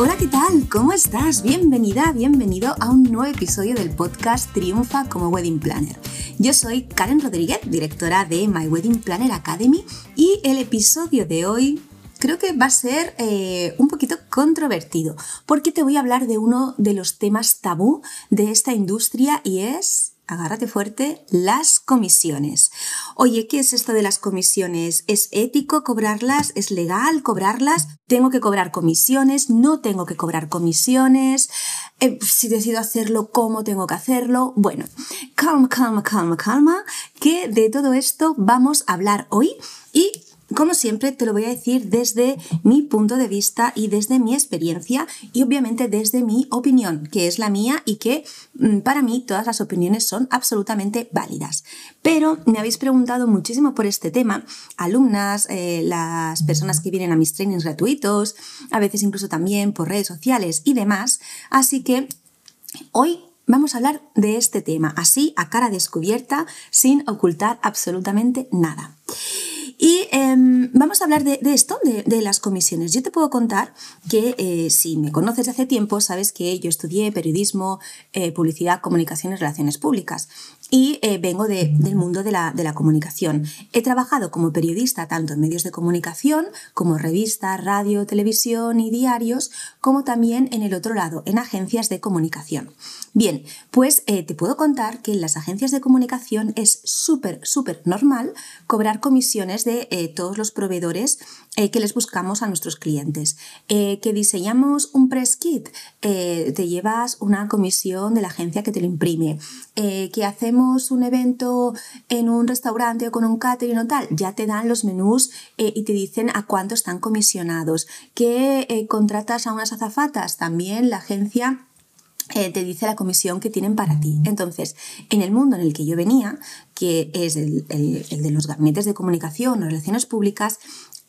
Hola, ¿qué tal? ¿Cómo estás? Bienvenida, bienvenido a un nuevo episodio del podcast Triunfa como Wedding Planner. Yo soy Karen Rodríguez, directora de My Wedding Planner Academy y el episodio de hoy creo que va a ser eh, un poquito controvertido porque te voy a hablar de uno de los temas tabú de esta industria y es agárrate fuerte, las comisiones. Oye, ¿qué es esto de las comisiones? ¿Es ético cobrarlas? ¿Es legal cobrarlas? ¿Tengo que cobrar comisiones? ¿No tengo que cobrar comisiones? Eh, si decido hacerlo, ¿cómo tengo que hacerlo? Bueno, calma, calma, calma, calma, que de todo esto vamos a hablar hoy como siempre, te lo voy a decir desde mi punto de vista y desde mi experiencia y obviamente desde mi opinión, que es la mía y que mm, para mí todas las opiniones son absolutamente válidas. Pero me habéis preguntado muchísimo por este tema, alumnas, eh, las personas que vienen a mis trainings gratuitos, a veces incluso también por redes sociales y demás. Así que hoy vamos a hablar de este tema, así a cara descubierta, sin ocultar absolutamente nada. Y em, vamos a hablar de, esto, de, las comisiones. Yo te puedo contar que eh, si me conoces de hace tiempo, sabes que yo estudié periodismo, eh, publicidad, comunicaciones, relaciones públicas y eh, vengo del mundo de la, de la, comunicación. He trabajado como periodista tanto en medios de comunicación como revistas, radio, televisión y diarios, como también en el otro lado, en agencias de comunicación. Bien, pues te puedo contar que en las agencias de comunicación es súper, súper normal cobrar comisiones de eh, todos los proveedores eh, que les buscamos a nuestros clientes. Eh, que diseñamos un press kit, te llevas una comisión de la agencia que te lo imprime. que hacemos un evento en un restaurante o con un catering o tal, ya te dan los menús y te dicen a cuánto están comisionados. Que contratas a unas azafatas, también la agencia te dice la comisión que tienen para ti. Entonces, en el mundo en el que yo venía, que es el, de los gabinetes de comunicación o relaciones públicas,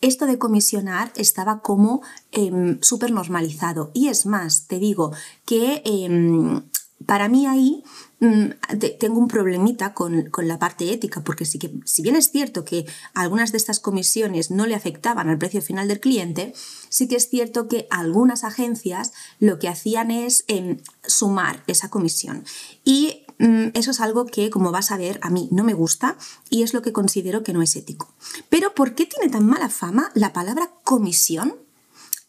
esto de comisionar estaba como em, súper normalizado. Y es más, te digo que em, para mí ahí Mm, tengo un problemita con, la parte ética, porque sí que, si bien es cierto que algunas de estas comisiones no le afectaban al precio final del cliente, sí que es cierto que algunas agencias lo que hacían es em, sumar esa comisión. Y mm, eso es algo que, como vas a ver, a mí no me gusta y es lo que considero que no es ético. Pero ¿por qué tiene tan mala fama la palabra comisión?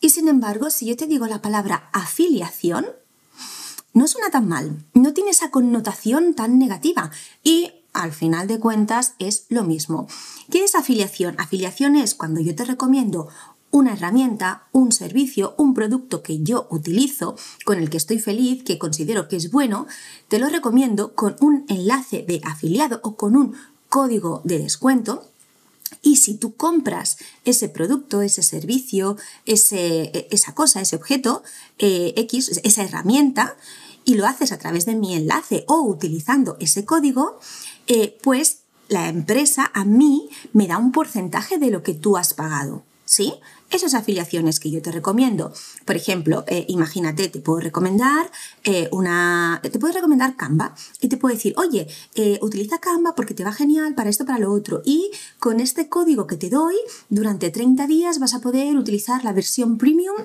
Y sin embargo, si yo te digo la palabra afiliación, no suena tan mal, no tiene esa connotación tan negativa y al final de cuentas es lo mismo. ¿Qué es afiliación? Afiliación es cuando yo te recomiendo una herramienta, un servicio, un producto que yo utilizo, con el que estoy feliz, que considero que es bueno, te lo recomiendo con un enlace de afiliado o con un código de descuento y si tú compras ese producto, ese servicio, ese, esa cosa, ese objeto eh, X, esa herramienta, y lo haces a través de mi enlace o utilizando ese código, eh, pues la empresa a mí me da un porcentaje de lo que tú has pagado. ¿Sí? Esas afiliaciones que yo te recomiendo. Por ejemplo, eh, imagínate, te puedo recomendar eh, una. Te puedo recomendar Canva y te puedo decir, oye, utiliza Canva porque te va genial para esto, para lo otro. Y con este código que te doy, durante 30 días vas a poder utilizar la versión premium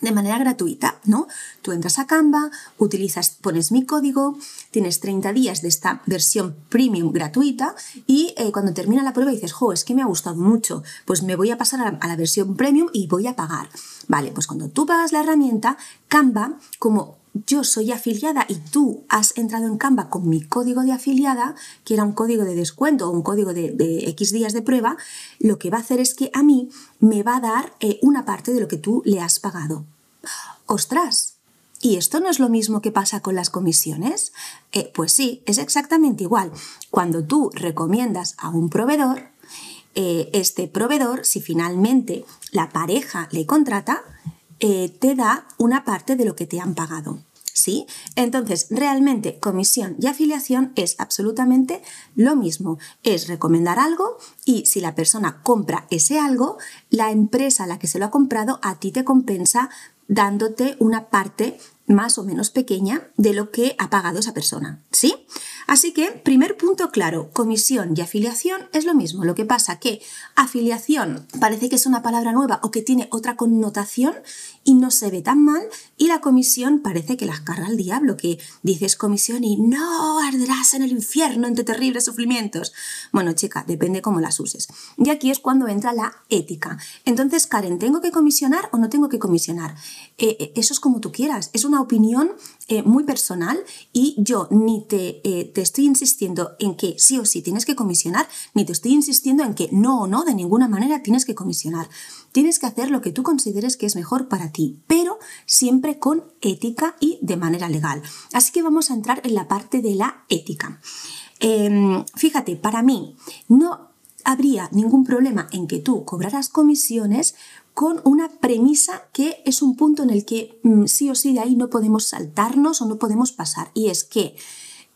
de manera gratuita, ¿no? Tú entras a Canva, utilizas, pones mi código, tienes 30 días de esta versión premium gratuita y eh, cuando termina la prueba dices, jo, es que me ha gustado mucho, pues me voy a pasar a la, versión premium y voy a pagar. Vale, pues cuando tú pagas la herramienta, Canva, como yo soy afiliada y tú has entrado en Canva con mi código de afiliada, que era un código de descuento o un código de, X días de prueba, lo que va a hacer es que a mí me va a dar eh, una parte de lo que tú le has pagado. ¡Ostras! ¿Y esto no es lo mismo que pasa con las comisiones? Eh, pues sí, es exactamente igual. Cuando tú recomiendas a un proveedor, eh, este proveedor, si finalmente la pareja le contrata, te da una parte de lo que te han pagado. ¿sí? Entonces, realmente comisión y afiliación es absolutamente lo mismo. Es recomendar algo y si la persona compra ese algo, la empresa a la que se lo ha comprado a ti te compensa dándote una parte más o menos pequeña de lo que ha pagado esa persona, ¿sí? Así que, primer punto claro, comisión y afiliación es lo mismo. Lo que pasa que afiliación parece que es una palabra nueva o que tiene otra connotación y no se ve tan mal y la comisión parece que las carga el diablo, que dices comisión y no arderás en el infierno entre terribles sufrimientos. Bueno, chica, depende cómo las uses. Y aquí es cuando entra la ética. Entonces, Karen, ¿tengo que comisionar o no tengo que comisionar? Eh, eh, eso es como tú quieras. Es una opinión eh, muy personal y yo ni te, eh, te estoy insistiendo en que sí o sí tienes que comisionar, ni te estoy insistiendo en que no o no, de ninguna manera tienes que comisionar. Tienes que hacer lo que tú consideres que es mejor para ti, pero siempre con ética y de manera legal. Así que vamos a entrar en la parte de la ética. Em, fíjate, para mí no habría ningún problema en que tú cobraras comisiones con una premisa que es un punto en el que mm, sí o sí de ahí no podemos saltarnos o no podemos pasar. Y es que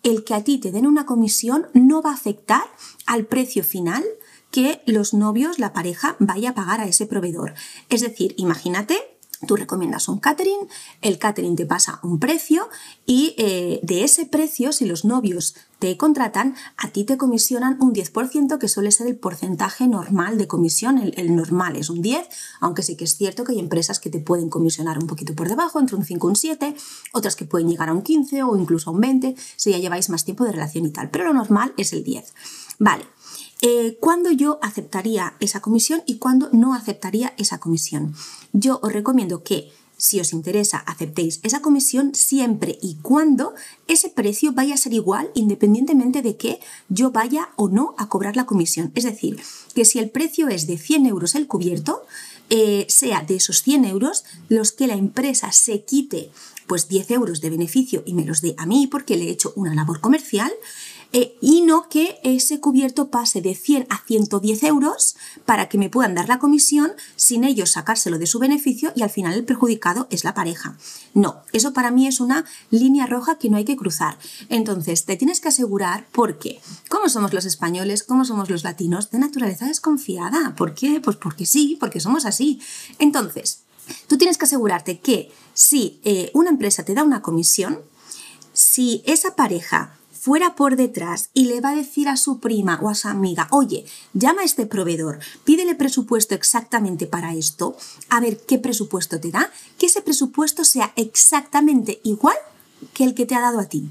el que a ti te den una comisión no va a afectar al precio final que los novios, la pareja, vaya a pagar a ese proveedor. Es decir, imagínate Tú recomiendas un catering, el catering te pasa un precio y eh, de ese precio, si los novios te contratan, a ti te comisionan un 10%, que suele ser el porcentaje normal de comisión. El, normal es un 10, aunque sí que es cierto que hay empresas que te pueden comisionar un poquito por debajo, entre un 5 y un 7, otras que pueden llegar a un 15 o incluso a un 20, si ya lleváis más tiempo de relación y tal. Pero lo normal es el 10. Vale. Eh, ¿Cuándo yo aceptaría esa comisión y cuándo no aceptaría esa comisión? Yo os recomiendo que si os interesa, aceptéis esa comisión siempre y cuando ese precio vaya a ser igual independientemente de que yo vaya o no a cobrar la comisión. Es decir, que si el precio es de 100 euros el cubierto, eh, sea de esos 100 euros los que la empresa se quite pues 10 euros de beneficio y me los dé a mí porque le he hecho una labor comercial eh, y no que ese cubierto pase de 100 a 110 euros para que me puedan dar la comisión sin ellos sacárselo de su beneficio y al final el perjudicado es la pareja. No, eso para mí es una línea roja que no hay que cruzar. Entonces, te tienes que asegurar porque, ¿cómo somos los españoles? ¿Cómo somos los latinos? De naturaleza desconfiada. ¿Por qué? Pues porque sí, porque somos así. Entonces, tú tienes que asegurarte que si eh, una empresa te da una comisión, si esa pareja fuera por detrás y le va a decir a su prima o a su amiga, oye, llama a este proveedor, pídele presupuesto exactamente para esto, a ver qué presupuesto te da, que ese presupuesto sea exactamente igual que el que te ha dado a ti.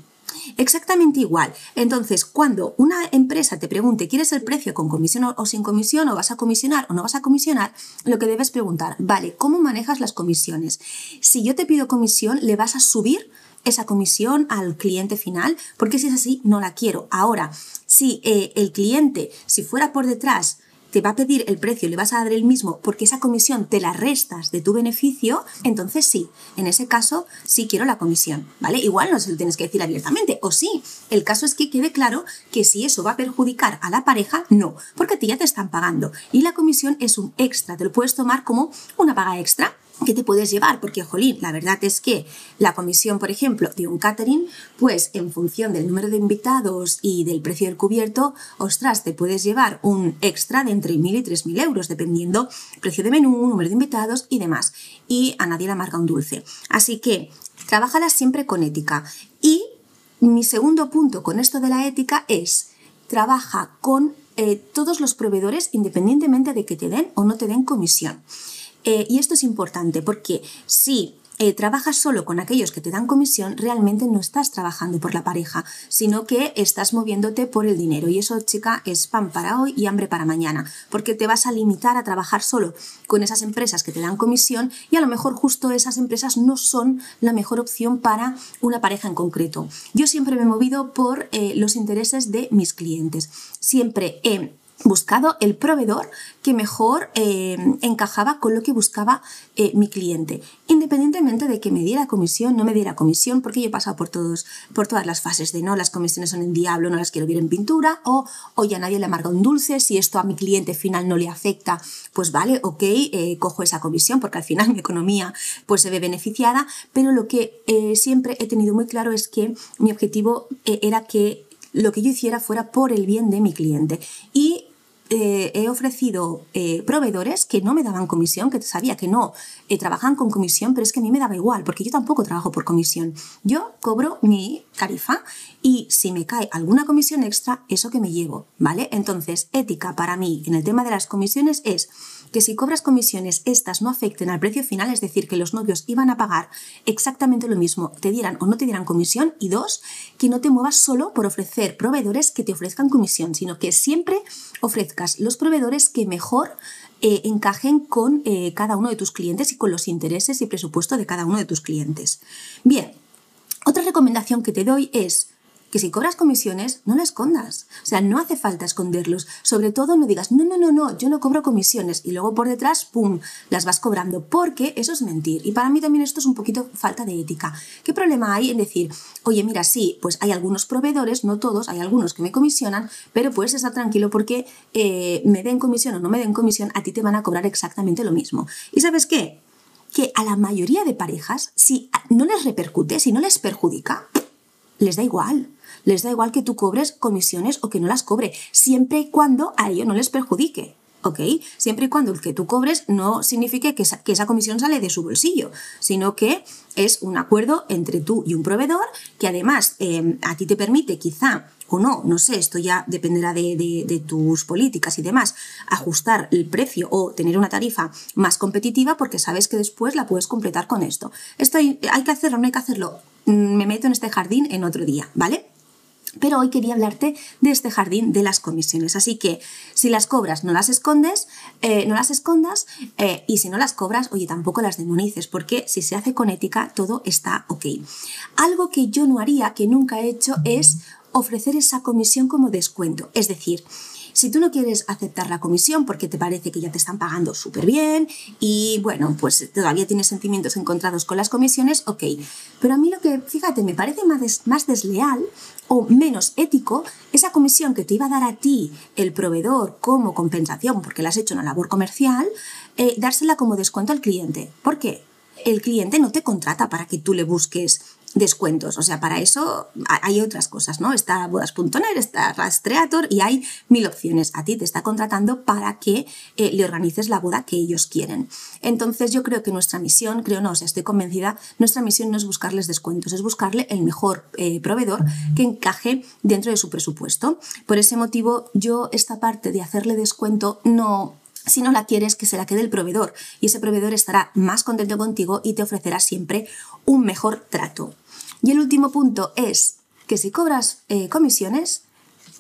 Exactamente igual. Entonces, cuando una empresa te pregunte, ¿quieres el precio con comisión o sin comisión? ¿O vas a comisionar o no vas a comisionar? Lo que debes preguntar, vale, ¿cómo manejas las comisiones? Si yo te pido comisión, ¿le vas a subir esa comisión al cliente final, porque si es así, no la quiero. Ahora, si eh, el cliente, si fuera por detrás, te va a pedir el precio le vas a dar el mismo porque esa comisión te la restas de tu beneficio, entonces sí, en ese caso sí quiero la comisión, ¿vale? Igual no se lo tienes que decir abiertamente, o sí, el caso es que quede claro que si eso va a perjudicar a la pareja, no, porque a ti ya te están pagando y la comisión es un extra, te lo puedes tomar como una paga extra ¿Qué te puedes llevar? Porque, jolín, la verdad es que la comisión, por ejemplo, de un catering, pues en función del número de invitados y del precio del cubierto, ostras, te puedes llevar un extra de entre 1.000 y 3.000 euros, dependiendo precio de menú, número de invitados y demás. Y a nadie le amarga un dulce. Así que, trabájala siempre con ética. Y mi segundo punto con esto de la ética es, trabaja con eh, todos los proveedores independientemente de que te den o no te den comisión. Eh, y esto es importante porque si eh, trabajas solo con aquellos que te dan comisión, realmente no estás trabajando por la pareja, sino que estás moviéndote por el dinero. Y eso, chica, es pan para hoy y hambre para mañana, porque te vas a limitar a trabajar solo con esas empresas que te dan comisión y a lo mejor justo esas empresas no son la mejor opción para una pareja en concreto. Yo siempre me he movido por eh, los intereses de mis clientes. Siempre he buscado el proveedor que mejor eh, encajaba con lo que buscaba eh, mi cliente, independientemente de que me diera comisión, no me diera comisión, porque yo he pasado por, todos, por todas las fases de no, las comisiones son en diablo, no las quiero ver en pintura, o, o ya nadie le amarga un dulce, si esto a mi cliente final no le afecta, pues vale, ok, eh, cojo esa comisión, porque al final mi economía pues se ve beneficiada, pero lo que siempre he tenido muy claro es que mi objetivo era que lo que yo hiciera fuera por el bien de mi cliente. Y eh, he ofrecido eh, proveedores que no me daban comisión, que sabía que no eh, trabajan con comisión, pero es que a mí me daba igual, porque yo tampoco trabajo por comisión. Yo cobro mi tarifa y si me cae alguna comisión extra, eso que me llevo, ¿vale? Entonces, ética para mí en el tema de las comisiones es que si cobras comisiones, estas no afecten al precio final, es decir, que los novios iban a pagar exactamente lo mismo, te dieran o no te dieran comisión, y dos, que no te muevas solo por ofrecer proveedores que te ofrezcan comisión, sino que siempre ofrezcas los proveedores que mejor eh, encajen con eh, cada uno de tus clientes y con los intereses y presupuesto de cada uno de tus clientes. Bien, otra recomendación que te doy es que si cobras comisiones, no la escondas. O sea, no hace falta esconderlos. Sobre todo no digas, no, no, no, no, yo no cobro comisiones y luego por detrás, ¡pum!, las vas cobrando, porque eso es mentir. Y para mí también esto es un poquito falta de ética. ¿Qué problema hay en decir, oye, mira, sí, pues hay algunos proveedores, no todos, hay algunos que me comisionan, pero puedes estar tranquilo porque eh, me den comisión o no me den comisión, a ti te van a cobrar exactamente lo mismo. ¿Y sabes qué? Que a la mayoría de parejas, si no les repercute, si no les perjudica, les da igual les da igual que tú cobres comisiones o que no las cobre, siempre y cuando a ello no les perjudique. ¿ok? Siempre y cuando el que tú cobres no signifique que esa, comisión sale de su bolsillo, sino que es un acuerdo entre tú y un proveedor que además em, a ti te permite quizá o no, no sé, esto ya dependerá de, tus políticas y demás, ajustar el precio o tener una tarifa más competitiva porque sabes que después la puedes completar con esto. Esto hay, hay que hacerlo, no hay que hacerlo. Mm, me meto en este jardín en otro día, ¿vale? Pero hoy quería hablarte de este jardín de las comisiones. Así que si las cobras, no las escondes, eh, no las escondas, eh, y si no las cobras, oye, tampoco las demonices, porque si se hace con ética, todo está ok. Algo que yo no haría, que nunca he hecho, es ofrecer esa comisión como descuento. Es decir, si tú no quieres aceptar la comisión porque te parece que ya te están pagando súper bien y bueno, pues todavía tienes sentimientos encontrados con las comisiones, ok. Pero a mí lo que, fíjate, me parece más, más desleal o menos ético esa comisión que te iba a dar a ti el proveedor como compensación porque le has hecho una labor comercial, eh, dársela como descuento al cliente. ¿Por qué? El cliente no te contrata para que tú le busques descuentos. O sea, para eso hay otras cosas, ¿no? Está bodas.net, está Rastreator y hay mil opciones. A ti te está contratando para que eh, le organices la boda que ellos quieren. Entonces yo creo que nuestra misión, creo no, o sea, estoy convencida, nuestra misión no es buscarles descuentos, es buscarle el mejor eh, proveedor que encaje dentro de su presupuesto. Por ese motivo yo esta parte de hacerle descuento no si no la quieres, que se la quede el proveedor y ese proveedor estará más contento contigo y te ofrecerá siempre un mejor trato. Y el último punto es que si cobras eh, comisiones,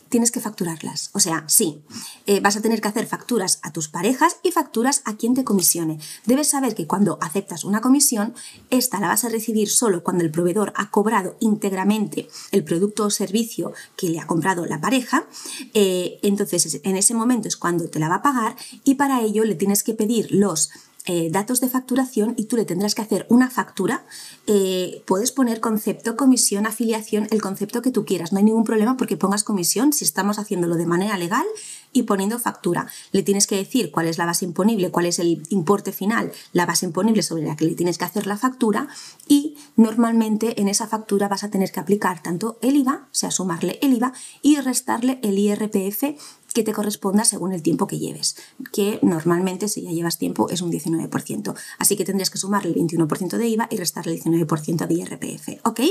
tienes que facturarlas. O sea, sí, eh, vas a tener que hacer facturas a tus parejas y facturas a quien te comisione. Debes saber que cuando aceptas una comisión, esta la vas a recibir solo cuando el proveedor ha cobrado íntegramente el producto o servicio que le ha comprado la pareja. Eh, entonces, en ese momento es cuando te la va a pagar y para ello le tienes que pedir los eh, datos de facturación y tú le tendrás que hacer una factura. Eh, puedes poner concepto, comisión, afiliación, el concepto que tú quieras. No hay ningún problema porque pongas comisión si estamos haciéndolo de manera legal y poniendo factura. Le tienes que decir cuál es la base imponible, cuál es el importe final, la base imponible sobre la que le tienes que hacer la factura y normalmente en esa factura vas a tener que aplicar tanto el IVA, o sea, sumarle el IVA y restarle el IRPF que te corresponda según el tiempo que lleves, que normalmente si ya llevas tiempo es un 19%. Así que tendrías que sumarle el 21% de IVA y restarle el 19% de IRPF, ¿ok?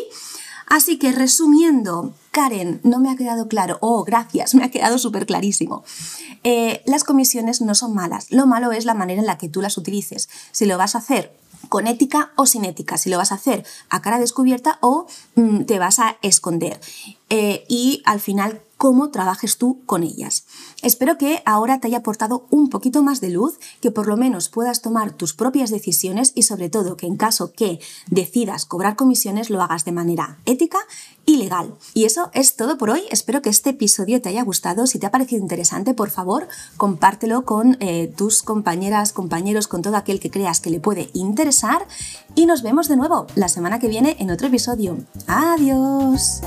Así que resumiendo, Karen, no me ha quedado claro. Oh, gracias, me ha quedado súper clarísimo. Eh, las comisiones no son malas. Lo malo es la manera en la que tú las utilices. Si lo vas a hacer con ética o sin ética, si lo vas a hacer a cara descubierta o mm, te vas a esconder. Eh, y al final cómo trabajes tú con ellas. Espero que ahora te haya aportado un poquito más de luz, que por lo menos puedas tomar tus propias decisiones y sobre todo que en caso que decidas cobrar comisiones lo hagas de manera ética y legal. Y eso es todo por hoy. Espero que este episodio te haya gustado. Si te ha parecido interesante, por favor, compártelo con eh, tus compañeras, compañeros, con todo aquel que creas que le puede interesar. Y nos vemos de nuevo la semana que viene en otro episodio. Adiós.